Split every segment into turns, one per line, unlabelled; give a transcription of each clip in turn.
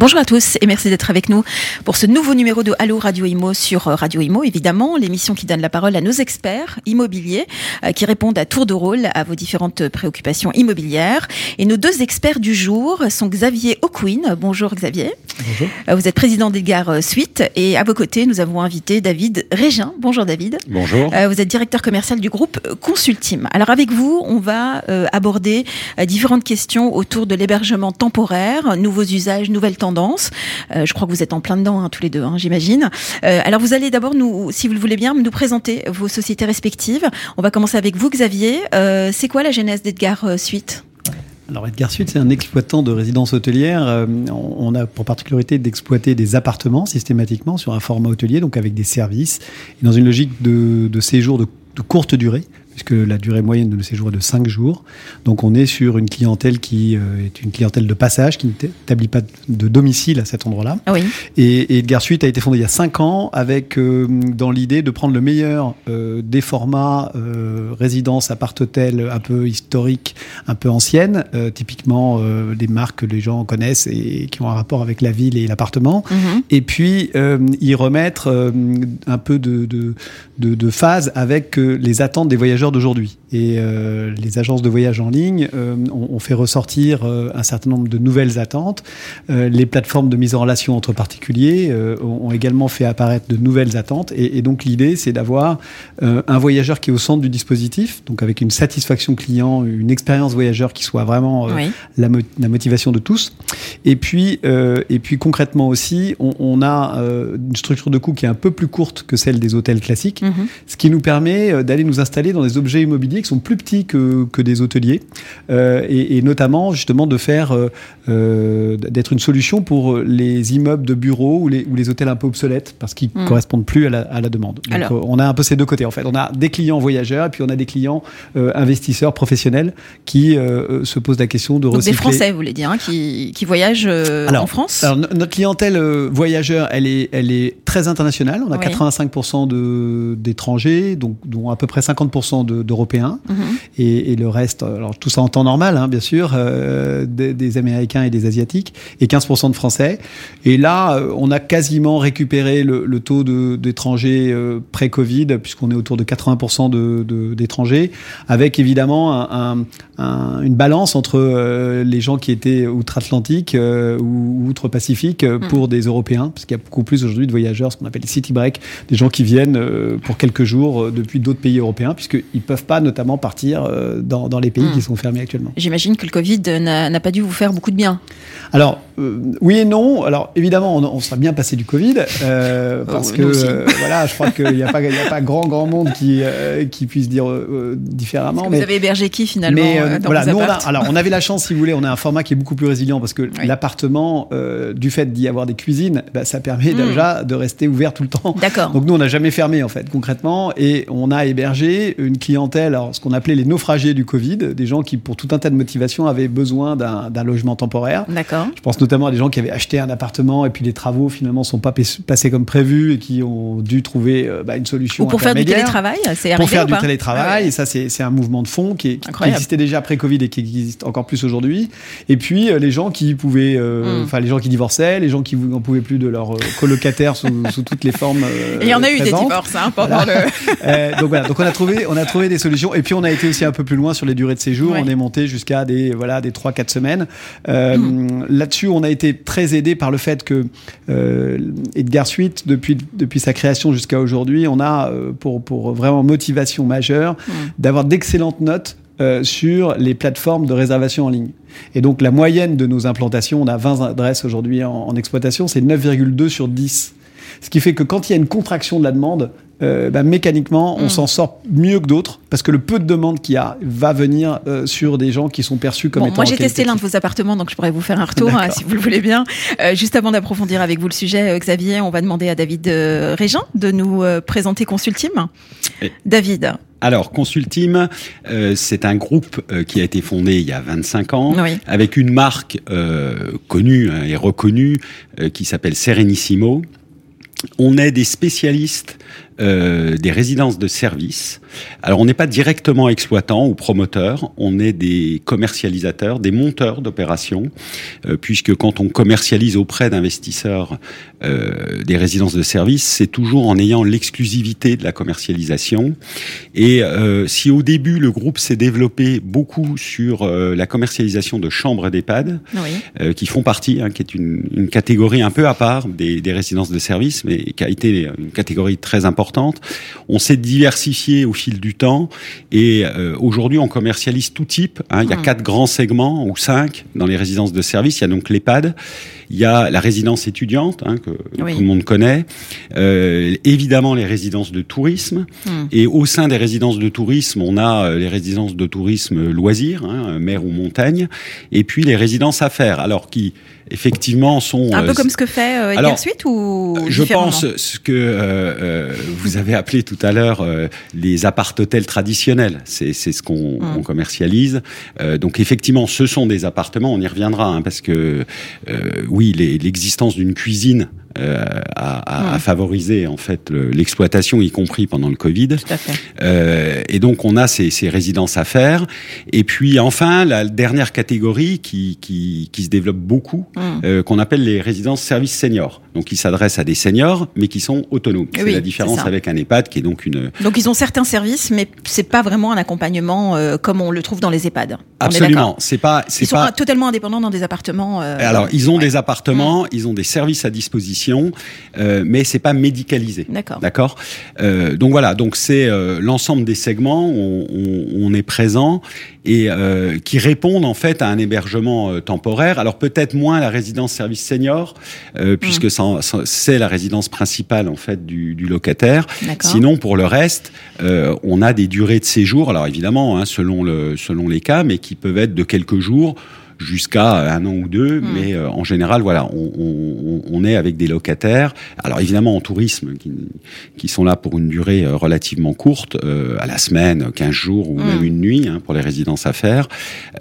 Bonjour à tous et merci d'être avec nous pour ce nouveau numéro de Allo Radio Imo sur euh, Radio Imo, évidemment, l'émission qui donne la parole à nos experts immobiliers euh, qui répondent à tour de rôle à vos différentes préoccupations immobilières. Et nos deux experts du jour sont Xavier O'Quinn. Bonjour Xavier.
Bonjour.
Euh, Vous êtes président d'Edgar Suite et à vos côtés, nous avons invité David Régin. Bonjour David.
Bonjour.
Euh, vous êtes directeur commercial du groupe Consultim. Alors avec vous, on va aborder différentes questions autour de l'hébergement temporaire, nouveaux usages, nouvelles tendances. Euh, je crois que vous êtes en plein dedans hein, tous les deux, hein, j'imagine. Euh, alors vous allez d'abord nous, si vous le voulez bien, nous présenter vos sociétés respectives. On va commencer avec vous, Xavier. Euh, c'est quoi la genèse d'Edgar Suite?
Alors Edgar Suite, c'est un exploitant de résidences hôtelières. On a pour particularité d'exploiter des appartements systématiquement sur un format hôtelier, donc avec des services, et dans une logique de, séjour de courte durée puisque la durée moyenne de nos séjours est de 5 jours. Donc on est sur une clientèle qui euh, est une clientèle de passage, qui n'établit pas de domicile à cet endroit-là.
Ah oui.
Et, et Edgar Suite a été fondé il y a 5 ans avec euh, dans l'idée de prendre le meilleur euh, des formats euh, résidence, appart-hôtel un peu historiques, un peu anciennes, euh, typiquement des marques que les gens connaissent et qui ont un rapport avec la ville et l'appartement.
Mhm.
Et puis y remettre un peu de, de, de, de phase avec les attentes des voyageurs d'aujourd'hui. Et euh, les agences de voyage en ligne euh, ont, ont fait ressortir euh, un certain nombre de nouvelles attentes. Les plateformes de mise en relation entre particuliers ont, ont également fait apparaître de nouvelles attentes. Et, et donc l'idée, c'est d'avoir un voyageur qui est au centre du dispositif, donc avec une satisfaction client, une expérience voyageur qui soit vraiment
Oui.
la, mo- la motivation de tous. Et puis, et puis concrètement aussi, on, on a une structure de coût qui est un peu plus courte que celle des hôtels classiques,
Mhm.
ce qui nous permet d'aller nous installer dans des objets immobiliers qui sont plus petits que, que des hôteliers, euh, et, et notamment justement de faire euh, euh, d'être une solution pour les immeubles de bureaux ou les, ou les hôtels un peu obsolètes parce qu'ils
Mm.
correspondent plus à la, à la demande. Donc
Alors.
on a un peu ces deux côtés en fait. On a des clients voyageurs et puis on a des clients investisseurs professionnels qui se posent la question de
Donc des
recycler.
Français, vous voulez dire, hein, qui, qui voyagent
Alors,
en France
Alors, no- notre clientèle voyageur, elle est, elle est très internationale. On a
Oui.
85% de- d'étrangers, donc dont à peu près 50% de- d'Européens,
Mhm.
et, et le reste, alors tout ça en temps normal, hein, bien sûr, euh, des, des Américains et des Asiatiques, et 15% de Français. Et là, euh, on a quasiment récupéré le, le taux de- d'étrangers euh, pré-Covid, puisqu'on est autour de 80% de- de- d'étrangers, avec évidemment un- un- un- une balance entre euh, les gens qui étaient outre-Atlantique ou outre-Pacifique euh, pour des Européens, parce qu'il y a beaucoup plus aujourd'hui de voyageurs, ce qu'on appelle les city break, des gens qui viennent pour quelques jours depuis d'autres pays européens, puisqu'ils ne peuvent pas notamment partir euh, dans, dans les pays
Mm.
qui sont fermés actuellement.
J'imagine que le Covid n'a pas dû vous faire beaucoup de bien.
Alors, euh, oui et non. Alors, évidemment, on, on sera bien passé du Covid, euh, parce
Oh,
que euh, voilà, je crois qu'il n'y a, a pas grand, grand monde qui, qui puisse dire différemment.
Parce que vous avez hébergé qui finalement
Mais
dans
voilà, nous on a, alors on avait la chance, si vous voulez, on a un format qui est beaucoup plus résilient parce que
Oui.
l'appartement, du fait d'y avoir des cuisines, bah, ça permet
Mm.
déjà de rester ouvert tout le temps.
D'accord.
Donc nous on n'a jamais fermé en fait concrètement et on a hébergé une clientèle, alors ce qu'on appelait les naufragés du Covid, des gens qui pour tout un tas de motivations avaient besoin d'un logement temporaire.
D'accord.
Je pense notamment à des gens qui avaient acheté un appartement et puis les travaux finalement sont pas pas- passés comme prévu et qui ont dû trouver euh, bah, une solution
Ou pour faire du télétravail, c'est arrivé
pour faire
ou
du télétravail.
Ah ouais.
Et ça, c'est un mouvement de fond qui, est- qui
Incroyable.
existait déjà après Covid et qui existe encore plus aujourd'hui. Et puis, euh, les gens qui pouvaient, euh,
Mm.
enfin, les gens qui divorçaient, les gens qui n'en pouvaient plus de leur euh, colocataire sous, sous toutes les formes.
il y en a eu des divorces hein, pendant
Voilà.
le.
Donc voilà, donc on a trouvé, on a trouvé des solutions. Et puis on a été aussi un peu plus loin sur les durées de séjour.
Ouais.
On est monté jusqu'à des voilà des trois quatre semaines. Euh,
Mm.
Là-dessus, on a été très aidé par le fait que euh, Edgar Suite, depuis depuis sa création jusqu'à aujourd'hui, on a euh, pour pour vraiment motivation majeure
Mm.
d'avoir d'excellentes notes euh, sur les plateformes de réservation en ligne. Et donc la moyenne de nos implantations, on a 20 adresses aujourd'hui en, en exploitation, c'est 9,2 sur 10. Ce qui fait que quand il y a une contraction de la demande, euh, bah, mécaniquement, on
Mm.
s'en sort mieux que d'autres parce que le peu de demande qu'il y a va venir euh, sur des gens qui sont perçus comme
Bon,
étant.
moi j'ai testé l'un de vos appartements, donc je pourrais vous faire un retour hein, si vous le voulez bien. Euh, juste avant d'approfondir avec vous le sujet, euh, Xavier, on va demander à David euh, Régin de nous euh, présenter Consultim.
Et-
David,
Alors, Consultim, euh, c'est un groupe euh, qui a été fondé il y a 25 ans
Oui.
avec une marque euh, connue hein, et reconnue euh, qui s'appelle Serenissimo. On est des spécialistes euh, des résidences de services. Alors on n'est pas directement exploitant ou promoteur, on est des commercialisateurs, des monteurs d'opérations, euh, puisque quand on commercialise auprès d'investisseurs euh, des résidences de services, c'est toujours en ayant l'exclusivité de la commercialisation. Et euh, si au début le groupe s'est développé beaucoup sur euh, la commercialisation de chambres d'EHPAD,
Oui.
euh, qui font partie, hein, qui est une, une catégorie un peu à part des, des résidences de services, mais qui a été une catégorie très importante. On s'est diversifié au fil du temps et euh, aujourd'hui on commercialise tout type. hein. Il y a
Mm.
quatre grands segments ou cinq dans les résidences de services. Il y a donc l'EHPAD, il y a la résidence étudiante hein, que
Oui.
tout le monde connaît, euh, évidemment les résidences de tourisme
Mm.
et au sein des résidences de tourisme, on a euh, les résidences de tourisme loisirs, hein, mer ou montagne, et puis les résidences affaires, alors qui effectivement sont
Un
euh,
peu comme ce que fait euh,
alors,
Suite ou
je
différemment
pense ce que euh, euh, vous avez appelé tout à l'heure euh, les appart-hôtels traditionnels. C'est c'est ce qu'on
Mm.
on commercialise. Euh, donc effectivement, ce sont des appartements. On y reviendra hein, parce que euh, oui, l'existence d'une cuisine euh, a- a
Mm.
favorisé en fait le- l'exploitation, y compris pendant le Covid.
Tout à fait.
Euh, et donc on a ces, ces résidences à faire. Et puis enfin la dernière catégorie qui, qui, qui se développe beaucoup,
Mm.
euh, qu'on appelle les résidences services seniors. Donc qui s'adressent à des seniors, mais qui sont autonomes. C'est la différence avec un EHPAD, qui est donc une
Donc ils ont certains services, mais c'est pas vraiment un accompagnement euh, comme on le trouve dans les EHPAD.
Absolument. C'est pas
Ils sont
pas
totalement indépendants dans des appartements. euh,
Alors, ils ont
ouais.
des appartements, ils ont des services à disposition, euh, mais c'est pas médicalisé.
D'accord.
D'accord? Euh, donc voilà, donc c'est euh, l'ensemble des segments où on, est présent et euh, qui répondent en fait à un hébergement temporaire. Alors peut-être moins la résidence service senior, euh, puisque c'est la résidence principale en fait du, du locataire. Sinon, pour le reste, on a des durées de séjour. Alors évidemment, hein, selon le selon les cas, mais qui peuvent être de quelques jours jusqu'à un an ou deux,
Mm.
mais euh, en général, voilà, on, on, on est avec des locataires. Alors évidemment en tourisme, qui, qui sont là pour une durée euh, relativement courte, euh, à la semaine, 15 jours ou même une nuit hein, pour les résidences à faire.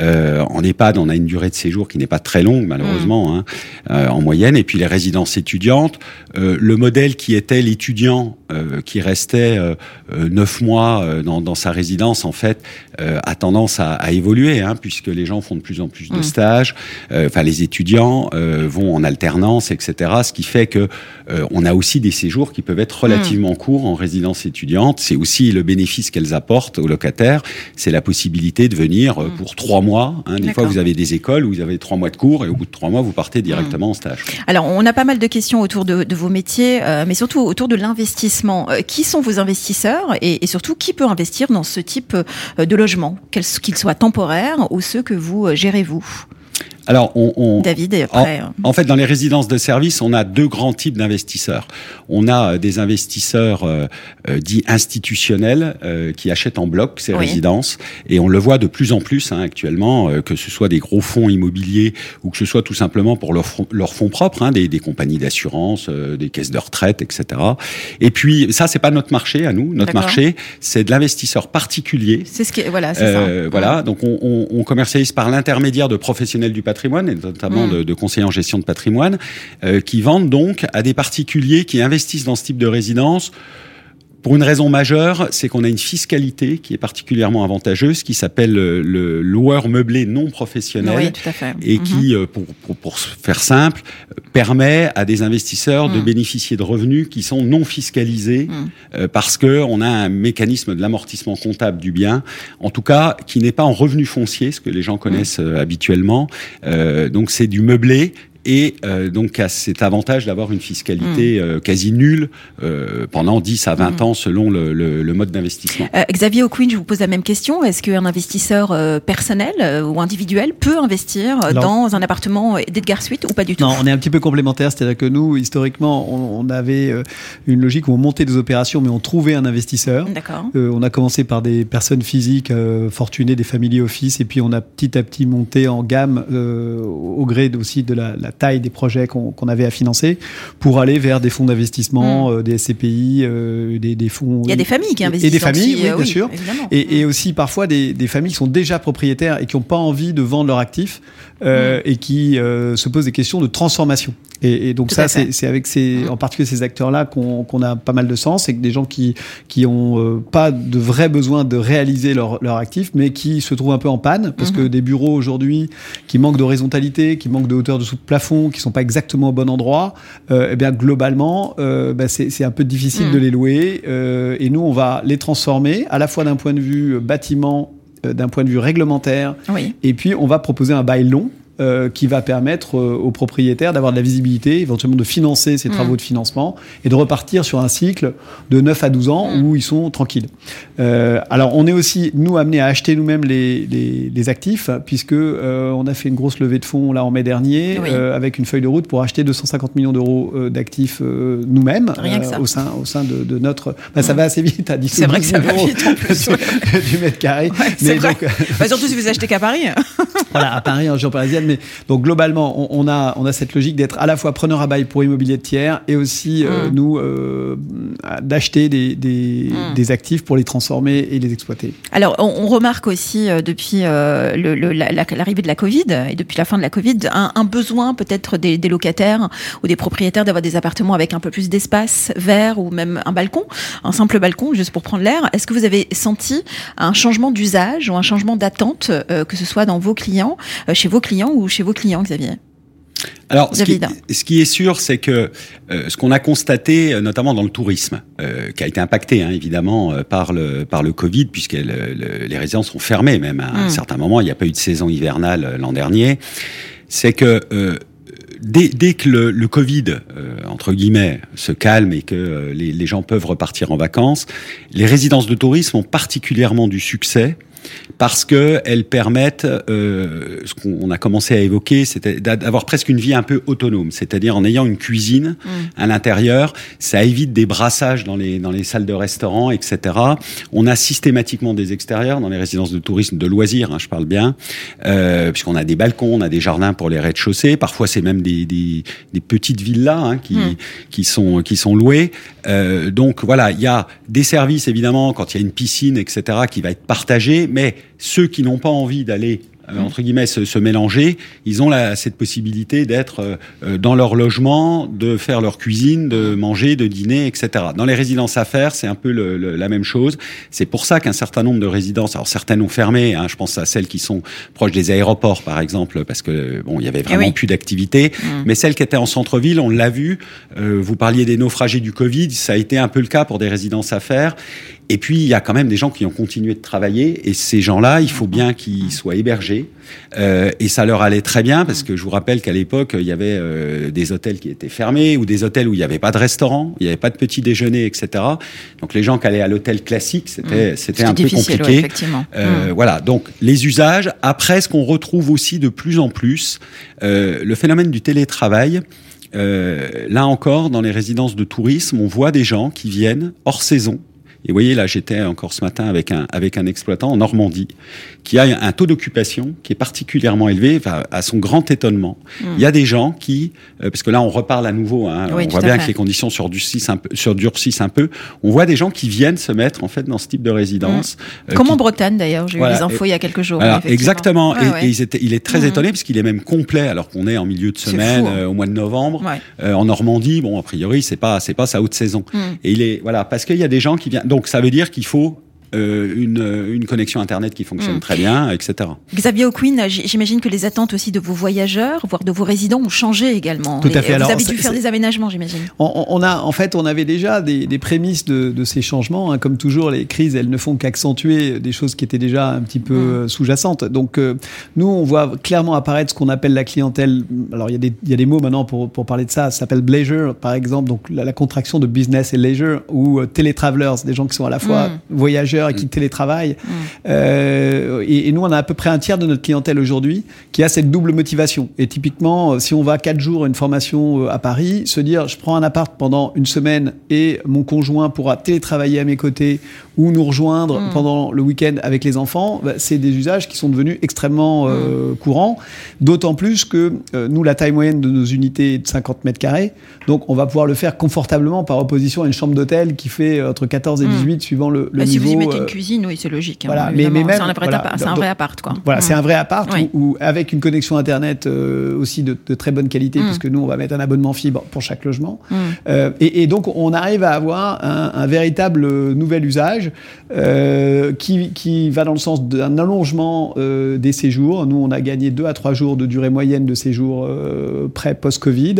Euh, en EHPAD, on a une durée de séjour qui n'est pas très longue malheureusement, hein, euh, en moyenne. Et puis les résidences étudiantes, euh, le modèle qui était l'étudiant euh, qui restait euh, euh, neuf mois dans, dans sa résidence, en fait, a tendance à, à évoluer, hein, puisque les gens font de plus en plus de
Mm.
stages. Enfin, les étudiants vont en alternance, etc. Ce qui fait que on a aussi des séjours qui peuvent être relativement courts en résidence étudiante. C'est aussi le bénéfice qu'elles apportent aux locataires, c'est la possibilité de venir
Mm.
pour trois mois. Hein. Des fois, vous avez des écoles où vous avez trois mois de cours et au bout de trois mois, vous partez directement en stage.
Alors, on a pas mal de questions autour de, de vos métiers, euh, mais surtout autour de l'investissement. Euh, qui sont vos investisseurs et, et surtout qui peut investir dans ce type euh, de logement, qu'ils soient temporaires ou ceux que vous euh, gérez vous,
Alors, on, on,
David et après. euh,
En fait, dans les résidences de service, on a deux grands types d'investisseurs. On a euh, des investisseurs euh, euh, dits institutionnels euh, qui achètent en bloc ces
Oui.
résidences, et on le voit de plus en plus hein, actuellement, euh, que ce soit des gros fonds immobiliers ou que ce soit tout simplement pour leurs fonds, leurs fonds propres, hein, des, des compagnies d'assurance, euh, des caisses de retraite, etc. Et puis ça, c'est pas notre marché à nous. Notre marché, c'est de l'investisseur particulier
c'est ce qui, voilà, c'est
euh,
ça.
Voilà, donc on, on, on commercialise par l'intermédiaire de professionnels du patrimoine, et notamment
Mm.
de, de conseillers en gestion de patrimoine, euh, qui vendent donc à des particuliers qui investissent dans ce type de résidence. Pour une raison majeure, c'est qu'on a une fiscalité qui est particulièrement avantageuse, qui s'appelle le, le loueur meublé non professionnel
Oui, tout à fait.
et
Mhm.
qui, euh, pour, pour, faire simple, euh, permet à des investisseurs de
Mm.
bénéficier de revenus qui sont non fiscalisés euh, parce que on a un mécanisme de l'amortissement comptable du bien, en tout cas qui n'est pas en revenu foncier, ce que les gens connaissent euh, habituellement. Euh, donc c'est du meublé. Et euh, donc à cet avantage d'avoir une fiscalité euh, quasi nulle euh, pendant 10 à 20
Mm.
ans selon le, le, le mode d'investissement.
Euh, Xavier O'Quinn, je vous pose la même question. Est-ce qu'un investisseur euh, personnel euh, ou individuel peut investir
Alors-
dans un appartement d'Edgar Suite ou pas du tout?
Non, on est un petit peu complémentaires, c'est-à-dire que nous, historiquement, on, on avait une logique où on montait des opérations, mais on trouvait un investisseur.
D'accord.
Euh, on a commencé par des personnes physiques euh, fortunées, des family office, et puis on a petit à petit monté en gamme euh, au gré aussi de la, la- la taille des projets qu'on avait à financer, pour aller vers des fonds d'investissement, mm. des SCPI, des, des, fonds.
Il y a des familles qui investissent.
Et des familles, oui, bien sûr. Et, et, aussi parfois des, des, familles qui sont déjà propriétaires et qui n'ont pas envie de vendre leurs actifs et qui se posent des questions de transformation. Et, et donc ça, c'est avec ces, en particulier ces acteurs-là qu'on a pas mal de sens, et que des gens qui qui ont euh, pas de vrai besoin de réaliser leur leur actif, mais qui se trouvent un peu en panne parce que mhm. des bureaux aujourd'hui qui manquent d'horizontalité, qui manquent de hauteur de sous plafond, qui sont pas exactement au bon endroit, euh, eh bien globalement, euh, bah, c'est un peu difficile mhm. de les louer. Euh, et nous, on va les transformer à la fois d'un point de vue bâtiment d'un point de vue réglementaire. Oui. Et puis, on va proposer un bail long euh, qui va permettre euh, aux propriétaires d'avoir de la visibilité, éventuellement de financer ces travaux mm. de financement et de repartir sur un cycle de 9 à 12 ans mm. où ils sont tranquilles. Euh, alors on est aussi, nous, amenés à acheter nous-mêmes les, les, les, actifs, puisque on a fait une grosse levée de fonds là en mai dernier, avec une feuille de route pour acheter 250 millions d'euros d'actifs nous-mêmes au sein, au sein de, de notre... Bah, ça mm. va assez vite à 10
C'est vrai que ça va vite en plus.
du mètre carré.
mais donc, bah, surtout si vous achetez qu'à Paris.
voilà, à Paris, en région parisienne donc globalement, on, a on a cette logique d'être à la fois preneur à bail pour immobilier de tiers et aussi euh, mm. nous euh, d'acheter des mm. des, actifs pour les transformer et les exploiter.
Alors on, remarque aussi euh, depuis l'arrivée de la Covid et depuis la fin de la Covid un, besoin peut-être des, des, locataires ou des propriétaires d'avoir des appartements avec un peu plus d'espace vert ou même un balcon, un simple balcon juste pour prendre l'air. Est-ce que vous avez senti un changement d'usage ou un changement d'attente que ce soit dans vos clients, chez vos clients ou chez vos clients, Xavier
alors, ce qui, ce qui, est sûr, c'est que euh, ce qu'on a constaté, euh, notamment dans le tourisme, euh, qui a été impacté hein, évidemment par le par le Covid, puisque les résidences sont fermées, même à un hmm. certain moment, il n'y a pas eu de saison hivernale l'an dernier, c'est que Dès, dès, que le, le Covid, entre guillemets, se calme et que les, les, gens peuvent repartir en vacances, les résidences de tourisme ont particulièrement du succès parce que elles permettent euh, ce qu'on a commencé à évoquer, c'était d'avoir presque une vie un peu autonome, c'est-à-dire en ayant une cuisine mm. à l'intérieur, ça évite des brassages dans les dans les salles de restaurant, etc. On a systématiquement des extérieurs dans les résidences de tourisme de loisirs, hein, je parle bien, euh, puisqu'on a des balcons, on a des jardins pour les rez-de-chaussée, parfois c'est même des, des, des, petites villas hein, qui mm. qui sont qui sont louées. Euh, donc voilà, il y a des services évidemment quand il y a une piscine, etc. qui va être partagée, mais ceux qui n'ont pas envie d'aller euh, entre guillemets se, se, mélanger, ils ont la, cette possibilité d'être euh, euh, dans leur logement, de faire leur cuisine, de manger, de dîner, etc. Dans les résidences à faire, c'est un peu le, la même chose. C'est pour ça qu'un certain nombre de résidences, alors certaines ont fermé, hein, je pense à celles qui sont proches des aéroports par exemple, parce que bon, il y avait vraiment eh plus d'activité, mmh. mais celles qui étaient en centre-ville, on l'a vu. vous parliez des naufragés du Covid, ça a été un peu le cas pour des résidences à faire. Et puis, il y a quand même des gens qui ont continué de travailler, et ces gens-là, il faut bien qu'ils soient hébergés. Euh, et ça leur allait très bien, parce que je vous rappelle qu'à l'époque, il y avait euh, des hôtels qui étaient fermés, ou des hôtels où il n'y avait pas de restaurant, il n'y avait pas de petit déjeuner, etc. Donc les gens qui allaient à l'hôtel classique, c'était mmh. c'était un peu compliqué. euh, mmh. Voilà, donc les usages. Après, ce qu'on retrouve aussi de plus en plus, le phénomène du télétravail. Là encore, dans les résidences de tourisme, on voit des gens qui viennent hors saison et vous voyez, là, j'étais encore ce matin avec un, avec un exploitant en Normandie qui a un taux d'occupation qui est particulièrement élevé, enfin, à son grand étonnement. Hmm. Il y a des gens qui, euh, parce que là, on reparle à nouveau, hein, on voit bien que les conditions surdurcissent un, peu, surdurcissent un peu. On voit des gens qui viennent se mettre, en fait, dans ce type de résidence.
Hmm. Euh, Comme en Bretagne, d'ailleurs. J'ai eu les infos il y a quelques jours.
exactement. et, et il est très hmm. étonné parce qu'il est même complet alors qu'on est en milieu de semaine, hein. euh, au mois de novembre. en Normandie, bon, a priori, c'est pas, c'est pas sa haute saison. Et il est, voilà, parce qu'il y a des gens qui viennent, donc ça veut dire qu'il faut euh, une, une, connexion Internet qui fonctionne mm. très bien, etc.
Xavier O'Quinn, j'imagine que les attentes aussi de vos voyageurs, voire de vos résidents, ont changé également.
Tout à fait.
Vous avez dû faire des aménagements, j'imagine.
On, on, a, en fait, on avait déjà des, des prémices de, de, ces changements. Hein. Comme toujours, les crises, elles ne font qu'accentuer des choses qui étaient déjà un petit peu mm. euh, sous-jacentes. Donc, euh, nous, on voit clairement apparaître ce qu'on appelle la clientèle. Alors, il y, a des, il y a des mots maintenant pour, pour parler de ça. Ça s'appelle leisure, par exemple. Donc, la, contraction de business et leisure, ou télétravelers, des gens qui sont à la fois mm. voyageurs managers et qui télétravaillent. Euh, et, et nous, on a à peu près un tiers de notre clientèle aujourd'hui qui a cette double motivation. Et typiquement, euh, si on va quatre jours à une formation euh, à Paris, se dire je prends un appart pendant une semaine et mon conjoint pourra télétravailler à mes côtés ou nous rejoindre
Mm.
pendant le week-end avec les enfants, bah, c'est des usages qui sont devenus extrêmement euh, courants. D'autant plus que euh, nous, la taille moyenne de nos unités est de 50 mètres carrés. Donc, on va pouvoir le faire confortablement par opposition à une chambre d'hôtel qui fait euh, entre 14 et
Mm.
18 suivant le, le
Bah,
niveau.
si vous y mettez une cuisine, oui, c'est logique. hein,
voilà, mais- même-
c'est un vrai,
voilà,
appart, c'est un
donc-
vrai appart, quoi.
Voilà,
Mm.
c'est un vrai appart
Oui.
où, où avec une connexion internet euh, aussi de, de très bonne qualité,
Mm.
puisque nous on va mettre un abonnement fibre pour chaque logement.
Mm.
Et, et donc on arrive à avoir un, un véritable nouvel usage euh, qui, qui va dans le sens d'un allongement euh, des séjours. Nous on a gagné deux à trois jours de durée moyenne de séjour euh, pré post-Covid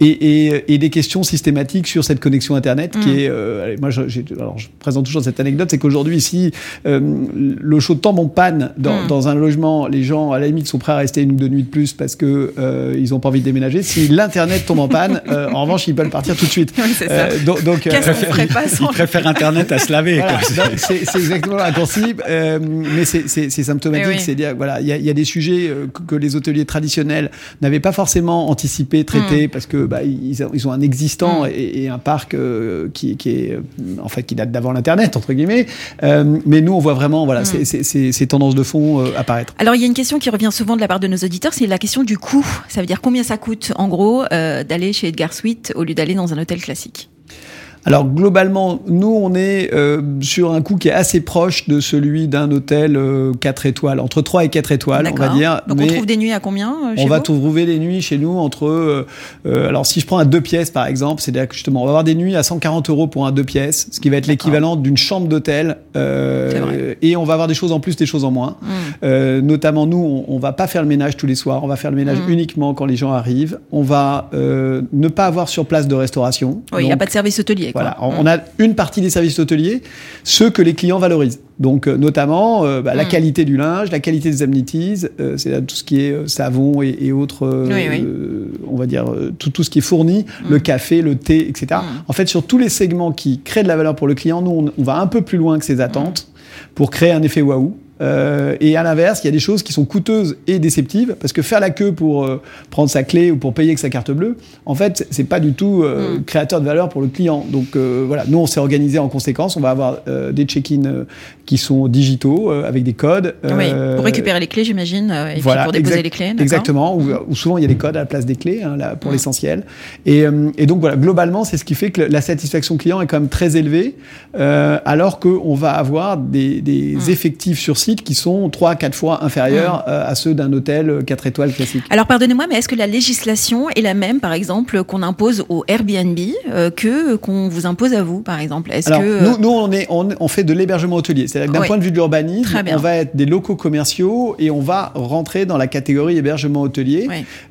et, et, et des questions systématiques sur cette connexion internet qui
Mm.
est. euh, allez, moi je, alors, je présente toujours cette anecdote, c'est qu'aujourd'hui euh, le chaud tombe en panne dans,
Mm.
dans un logement, les gens à la limite sont prêts à rester une ou deux nuits de plus parce que ils ont pas envie de déménager. Si l'internet tombe en panne, en revanche ils peuvent partir tout de suite.
Oui, c'est ça.
Donc, donc,
Qu'est-ce qu'on ferait pas
Il
sans
préfère Internet à se laver.
voilà,
quoi.
c'est exactement raccourci, euh, mais c'est- symptomatique.
Eh oui.
C'est dire voilà, il y a, il y a des sujets euh, que, que les hôteliers traditionnels n'avaient pas forcément anticipé, traité, parce que bah, ils, ont- ils ont un existant
Mm.
et, et un parc euh, qui, qui est euh, en fait qui date d'avant l'internet entre guillemets. Euh, mais nous on voit vraiment voilà
Mm.
ces- ces- ces ces tendances de fond euh, apparaître.
Alors, il y a une question qui revient souvent de la part de nos auditeurs, c'est la question du coût. Ça veut dire combien ça coûte, en gros, euh, d'aller chez Edgar Suite au lieu d'aller dans un hôtel classique?
Alors globalement, nous on est euh, sur un coût qui est assez proche de celui d'un hôtel euh, 4 étoiles, entre 3 et 4 étoiles, on va dire.
Donc,
mais
on trouve des nuits à combien euh, chez
on va trouver les nuits chez nous entre. euh, euh, alors si je prends un deux pièces par exemple, c'est-à-dire que justement on va avoir des nuits à 140 euros pour un deux pièces, ce qui va être l'équivalent d'une chambre d'hôtel. euh, et on va avoir des choses en plus, des choses en moins.
Mm.
Euh, notamment nous, on, on va pas faire le ménage tous les soirs, on va faire le ménage
Mm.
uniquement quand les gens arrivent. On va euh, ne pas avoir sur place de restauration.
Oui, il n'y a pas de service hôtelier.
Voilà, on,
Mm.
on a une partie des services hôteliers, ceux que les clients valorisent. Donc, euh, notamment euh, bah, la
Mm.
qualité du linge, la qualité des amenities, euh, c'est tout ce qui est euh, savon et, et autres,
Oui, oui.
on va dire, tout, tout ce qui est fourni, le café, le thé, etc.
Mm.
En fait, sur tous les segments qui créent de la valeur pour le client, nous, on, on va un peu plus loin que ses attentes pour créer un effet waouh. Euh, et à l'inverse, il y a des choses qui sont coûteuses et déceptives parce que faire la queue pour euh, prendre sa clé ou pour payer avec sa carte bleue, en fait, c'est- pas du tout euh,
Mm.
créateur de valeur pour le client. Donc voilà, nous on s'est organisé en conséquence. On va avoir des check-in qui sont digitaux avec des codes.
Oui,
euh,
pour récupérer les clés, j'imagine, et puis
voilà,
pour déposer les clés. d'accord
Exactement, où, où souvent il y a des codes à la place des clés, hein, là, pour
Mm.
l'essentiel. Et, et donc voilà, globalement, c'est ce qui fait que la satisfaction client est quand même très élevée, alors qu'on va avoir des, des effectifs sur site qui sont 3 quatre fois inférieurs euh, à ceux d'un hôtel 4 étoiles classique.
Alors pardonnez-moi, mais est-ce que la législation est la même, par exemple, qu'on impose au Airbnb euh, que qu'on vous impose à vous, par exemple? Est-ce
Alors,
que euh,
nous, nous on, est, on, on fait de l'hébergement hôtelier. C'est-à-dire que d'un
Oui.
point de vue de l'urbanisme, on va être des locaux commerciaux et on va rentrer dans la catégorie hébergement hôtelier,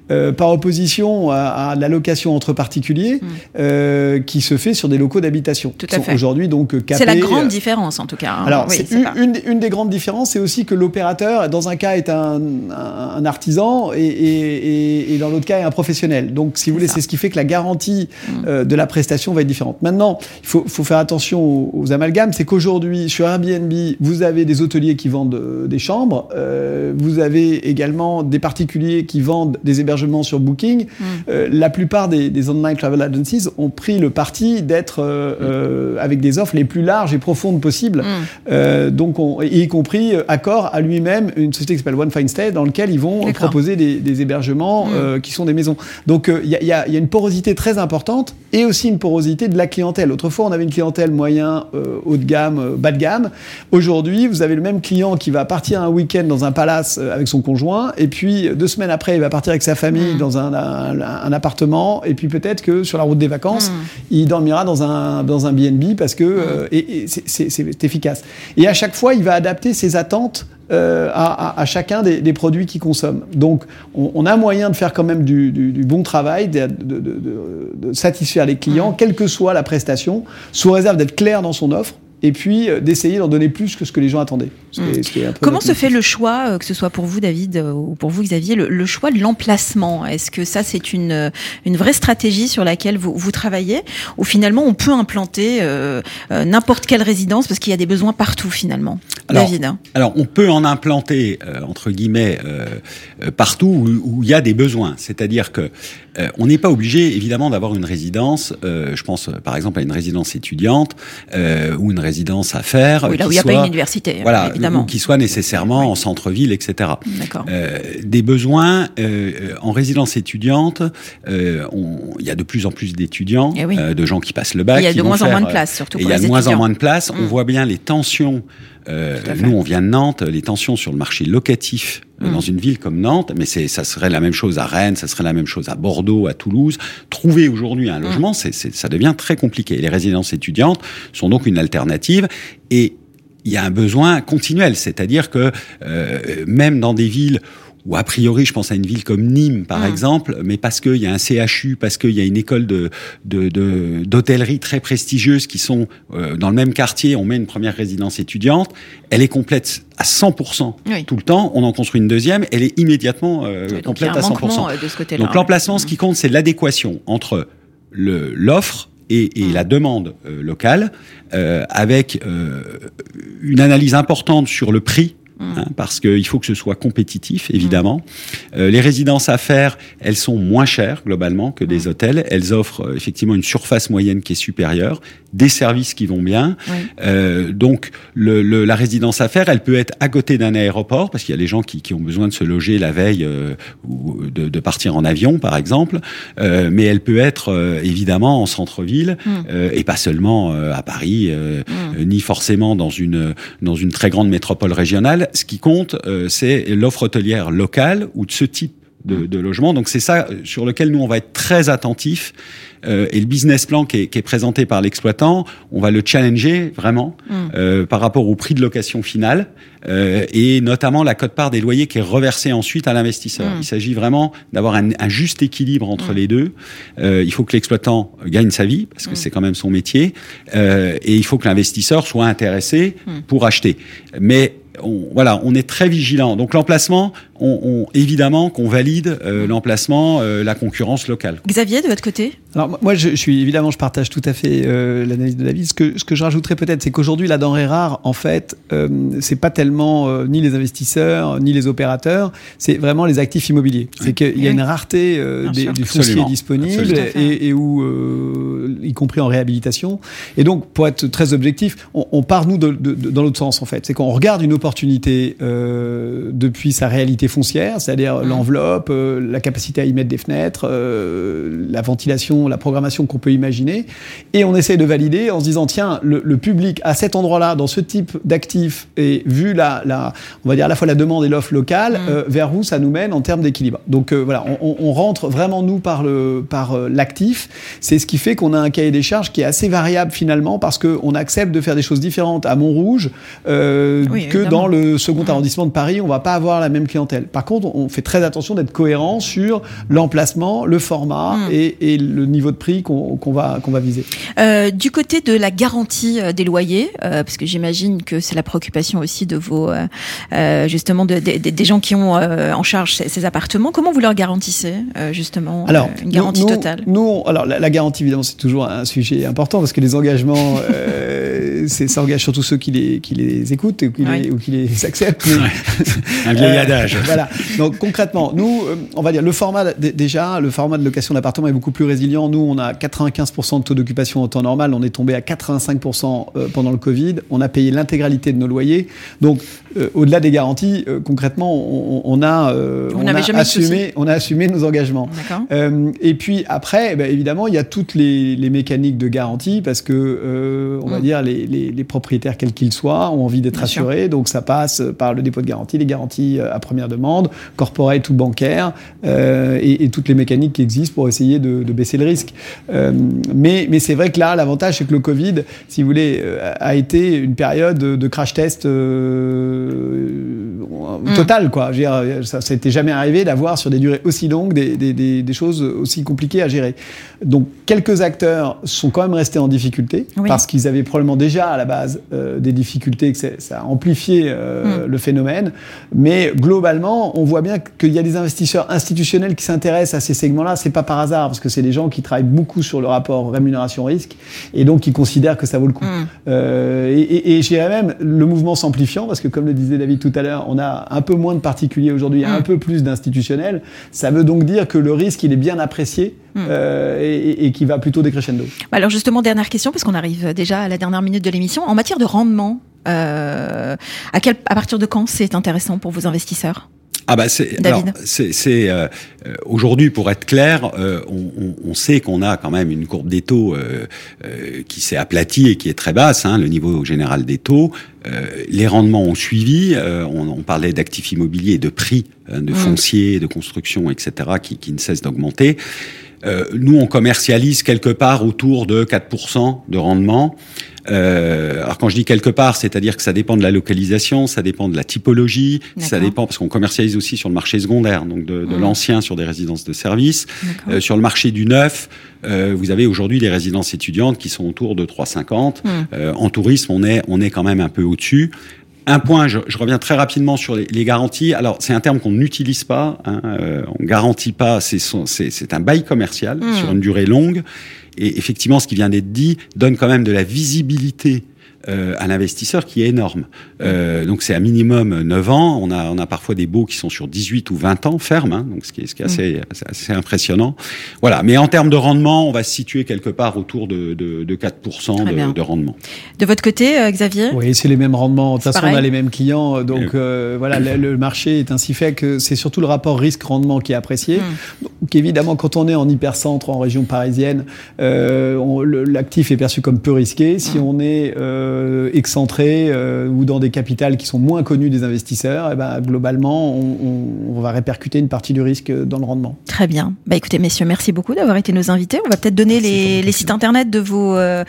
euh, par opposition à, à la location entre particuliers
Mm.
euh, qui se fait sur des locaux d'habitation.
Tout à fait.
Aujourd'hui, donc, capés.
c'est la grande
euh,
différence en tout cas. hein.
alors,
Oui,
c'est
c'est
une,
pas-
une des- une des grandes différences, c'est aussi que l'opérateur, dans un cas, est un, un- un artisan et, et- et- et dans l'autre cas, est un professionnel. Donc, si vous voulez, c'est ce qui fait que la garantie
Mm.
euh, de la prestation va être différente. Maintenant, il faut, faut faire attention aux, aux amalgames. C'est qu'aujourd'hui, sur Airbnb, vous avez des hôteliers qui vendent euh, des chambres. euh, vous avez également des particuliers qui vendent des hébergements sur Booking.
Mm.
La plupart des, des online travel agencies ont pris le parti d'être euh, avec des offres les plus larges et profondes possibles.
Mm.
Donc, on, y compris euh, Accor à lui-même une société qui s'appelle One Fine Stay dans lequel ils vont
D'accord.
proposer des, des hébergements
Mm.
euh, qui sont des maisons. Donc il y a une porosité très importante et aussi une porosité de la clientèle. Autrefois, on avait une clientèle moyen, euh, haut de gamme, euh, bas de gamme. Aujourd'hui, vous avez le même client qui va partir un week-end dans un palace euh, avec son conjoint et puis euh, deux semaines après, il va partir avec sa famille
Mm.
dans un, un- un appartement et puis peut-être que sur la route des vacances,
Mm.
il dormira dans un dans un B&B parce que euh, et, et c'est efficace. Et à chaque fois, il va adapter ses attentes euh, à, à- à chacun des, des produits qu'il consomme. Donc, on, on a moyen de faire quand même du, du- du bon travail, de, de- de- de- de satisfaire les clients, quelle que soit la prestation, sous réserve d'être clair dans son offre. Et puis euh, d'essayer d'en donner plus que ce que les gens attendaient. Ce qui est- ce qui est un peu
Comment se fait le choix, euh, que ce soit pour vous David euh, ou pour vous Xavier, le, le choix de l'emplacement? Est-ce que ça c'est une, une vraie stratégie sur laquelle vous, vous travaillez? Ou finalement on peut implanter euh, euh, n'importe quelle résidence parce qu'il y a des besoins partout finalement?
Alors,
David hein.
Alors, on peut en implanter euh, entre guillemets partout où, où il y a des besoins. C'est-à-dire que euh, on n'est pas obligé, évidemment, d'avoir une résidence. euh, je pense, par exemple, à une résidence étudiante euh, ou une résidence à faire.
Oui, là où il n'y a pas une université,
Voilà,
évidemment.
ou qui soit nécessairement en centre-ville, etc.
D'accord.
Euh, des besoins euh, en résidence étudiante. euh, Il y a de plus en plus d'étudiants,
Eh oui.
euh, de gens qui passent le bac.
Il y a de moins en moins de
euh,
place, surtout pour
il y a de moins en moins de place. On
Mm.
voit bien les tensions. Euh, nous, on vient de Nantes, les tensions sur le marché locatif euh,
Mm.
dans une ville comme Nantes, mais c'est ça serait la même chose à Rennes, ça serait la même chose à Bordeaux, à Toulouse. Trouver aujourd'hui
Mm.
un logement, c'est c'est- ça devient très compliqué. Les résidences étudiantes sont donc une alternative et il y a un besoin continuel, c'est-à-dire que euh, même dans des villes où a priori, je pense à une ville comme Nîmes, par
Mm.
exemple, mais parce qu'il y a un CHU, parce qu'il y a une école de de- de- d'hôtellerie très prestigieuse qui sont euh, dans le même quartier, on met une première résidence étudiante, elle est complète à 100%
Oui.
tout le temps, on en construit une deuxième, elle est immédiatement euh,
Oui,
complète à
un
100%.
manquement euh, de ce côté-là.
Donc l'emplacement, ce qui compte, c'est l'adéquation entre l'offre et, et
Mm.
la demande euh, locale, euh, avec euh, une analyse importante sur le prix.
Mm.
hein, parce qu'il faut que ce soit compétitif, évidemment. Euh, les résidences à faire, elles sont moins chères globalement que des hôtels. Elles offrent euh, effectivement une surface moyenne qui est supérieure, des services qui vont bien.
Oui.
Euh, donc le, le- la résidence à faire, elle peut être à côté d'un aéroport parce qu'il y a des gens qui, qui ont besoin de se loger la veille euh, ou de, de partir en avion, par exemple. Euh, mais elle peut être euh, évidemment en centre-ville
Mm.
euh, et pas seulement euh, à Paris, ni forcément dans une dans une très grande métropole régionale. Ce qui compte, euh, c'est l'offre hôtelière locale ou de ce type de, de logement. Donc c'est ça euh, sur lequel nous on va être très attentif. Euh, et le business plan qui est, qui est présenté par l'exploitant, on va le challenger vraiment
Mm.
euh, par rapport au prix de location final euh, et notamment la cote-part des loyers qui est reversée ensuite à l'investisseur.
Mm.
Il s'agit vraiment d'avoir un, un juste équilibre entre
Mm.
les deux. Euh, il faut que l'exploitant gagne sa vie parce que c'est quand même son métier euh, et il faut que l'investisseur soit intéressé pour acheter. Mais on, voilà, on est très vigilant. Donc l'emplacement, on, on- évidemment qu'on valide euh, l'emplacement, euh, la concurrence locale.
Xavier, de votre côté?
Alors moi- je, je suis évidemment, je partage tout à fait euh, l'analyse de David. Ce que, ce que je rajouterais peut-être, c'est qu'aujourd'hui, la denrée rare, en fait, euh, c'est pas tellement euh, ni les investisseurs ni les opérateurs, c'est vraiment les actifs immobiliers. C'est qu'il y a une rareté euh, des- du foncier
Absolument.
disponible et, et où, euh, y compris en réhabilitation. Et donc, pour être très objectif, on, on part nous de, de- de- dans l'autre sens en fait. C'est qu'on regarde une opportunité euh, depuis sa réalité foncière, c'est-à-dire
Mhm.
l'enveloppe, euh, la capacité à y mettre des fenêtres, euh, la ventilation, la programmation qu'on peut imaginer, et on essaie de valider en se disant tiens, le, le public à cet endroit-là, dans ce type d'actifs, et vu la, la, on va dire à la fois la demande et l'offre locale,
Mhm.
euh, vers où ça nous mène en termes d'équilibre. Donc euh, voilà, on, rentre vraiment nous par le par euh, l'actif. C'est ce qui fait qu'on a un cahier des charges qui est assez variable finalement parce que on accepte de faire des choses différentes à Montrouge
Oui,
que dans le second arrondissement de Paris. On va pas avoir la même clientèle. Par contre, on fait très attention d'être cohérent sur l'emplacement, le format
Mm.
et, et le niveau de prix qu'on va qu'on va viser.
Euh, du côté de la garantie euh, des loyers, euh, parce que j'imagine que c'est la préoccupation aussi de vos, euh, justement, de, de- de- des gens qui ont euh, en charge ces, ces appartements. Comment vous leur garantissez euh, justement
Alors,
euh, une garantie
nous-
totale?
Nous, on- alors la, la garantie, évidemment, c'est toujours un sujet important parce que les engagements, euh, c'est- ça engage surtout ceux qui les, qui les écoutent ou qui, les, ou qui les acceptent. mais-
Un vieil adage.
voilà. Donc concrètement, nous, euh, on va dire le format déjà, le format de location d'appartement est beaucoup plus résilient. Nous, on a 95% de taux d'occupation au temps normal. On est tombé à 85% euh, pendant le Covid. On a payé l'intégralité de nos loyers. Donc, euh, au-delà des garanties, euh, concrètement, on, on a, euh, on assumé, on a assumé nos engagements. Et puis après, eh ben, évidemment, il y a toutes les, les mécaniques de garantie parce que, on va
Mm.
dire, les, les- les propriétaires, quels qu'ils soient, ont envie d'être
sûr.
assurés. Donc ça passe par le dépôt de garantie, les garanties à première demande, corporate ou bancaire, et, et toutes les mécaniques qui existent pour essayer de, de baisser le risque. Euh, mais mais c'est vrai que là, l'avantage, c'est que le Covid, si vous voulez, a été une période de crash test mm. total, quoi. ça, ça n'était jamais arrivé d'avoir sur des durées aussi longues des, des, des, des, choses aussi compliquées à gérer. Donc, quelques acteurs sont quand même restés en difficulté parce qu'ils avaient probablement déjà à la base des difficultés, que ça a amplifié mm. le phénomène. Mais globalement, on voit bien qu'il y a des investisseurs institutionnels qui s'intéressent à ces segments-là. C'est pas par hasard parce que c'est des gens qui travaillent beaucoup sur le rapport rémunération-risque et donc qui considèrent que ça vaut le coup. Mm. Euh, et, et, dirais même le mouvement s'amplifiant parce que comme le disait David tout à l'heure, on a un peu moins de particuliers aujourd'hui, mm. un peu plus d'institutionnels. Ça veut donc dire que le risque il est bien apprécié mm. euh, et, et qui va plutôt décrescendo.
Alors justement dernière question parce qu'on arrive déjà à la dernière minute de l'émission. En matière de rendement, euh, à, quel, à partir de quand c'est intéressant pour vos investisseurs?
Ah bah c'est c'est euh, euh, aujourd'hui pour être clair, euh, on, on, sait qu'on a quand même une courbe des taux euh, euh qui s'est aplatie et qui est très basse, hein, le niveau général des taux. les rendements ont suivi. On, on, parlait d'actifs immobiliers, de prix de mmh. foncier, de construction, etc., qui, qui ne cessent d'augmenter. Nous, on commercialise quelque part autour de 4% de rendement. Euh, alors quand je dis quelque part, c'est-à-dire que ça dépend de la localisation, ça dépend de la typologie, ça dépend parce qu'on commercialise aussi sur le marché secondaire, donc de, de mmh. l'ancien sur des résidences de services. Euh, sur le marché du neuf, euh, vous avez aujourd'hui des résidences étudiantes qui sont autour de 3,50. Mmh. Euh, en tourisme, on est on est quand même un peu au-dessus. Un point, je, je, reviens très rapidement sur les, les garanties. Alors, c'est un terme qu'on n'utilise pas. Hein, euh, on garantit pas. C'est un bail commercial mmh. sur une durée longue. Et effectivement, ce qui vient d'être dit donne quand même de la visibilité euh, à l'investisseur qui est énorme. Euh, donc c'est à minimum 9 ans. On a, on a parfois des baux qui sont sur 18 ou 20 ans fermes, hein, donc ce qui est, ce qui est assez, mm. assez, impressionnant. Voilà. Mais en termes de rendement, on va se situer quelque part autour de, de, de 4% de, de, rendement.
De votre côté, euh, Xavier?
Oui, c'est les mêmes rendements. De toute façon, on a les mêmes clients. Donc euh, voilà, le, marché est ainsi fait que c'est surtout le rapport risque-rendement qui est apprécié. Mm. Donc évidemment, quand on est en hypercentre, en région parisienne, euh, l'actif est perçu comme peu risqué. Si mm. on est euh, excentrés euh, ou dans des capitales qui sont moins connues des investisseurs, et eh ben, globalement, on, on, va répercuter une partie du risque dans le rendement.
Très bien. Bah, écoutez, messieurs, merci beaucoup d'avoir été nos invités. On va peut-être donner les, les, sites internet de vos, euh,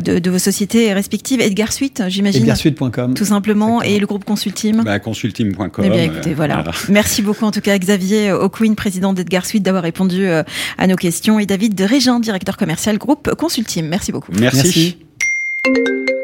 de, de, vos sociétés respectives. Edgar Suite, j'imagine.
Edgarsuite.com.
Tout simplement. Et le groupe Consultim.
Bah, consultim.com.
Eh bien, écoutez, voilà. voilà. Merci beaucoup, en tout cas, Xavier O'Quinn, président d'Edgar Suite, d'avoir répondu à nos questions. Et David de Régent, directeur commercial groupe Consultim. Merci beaucoup.
Merci. Merci.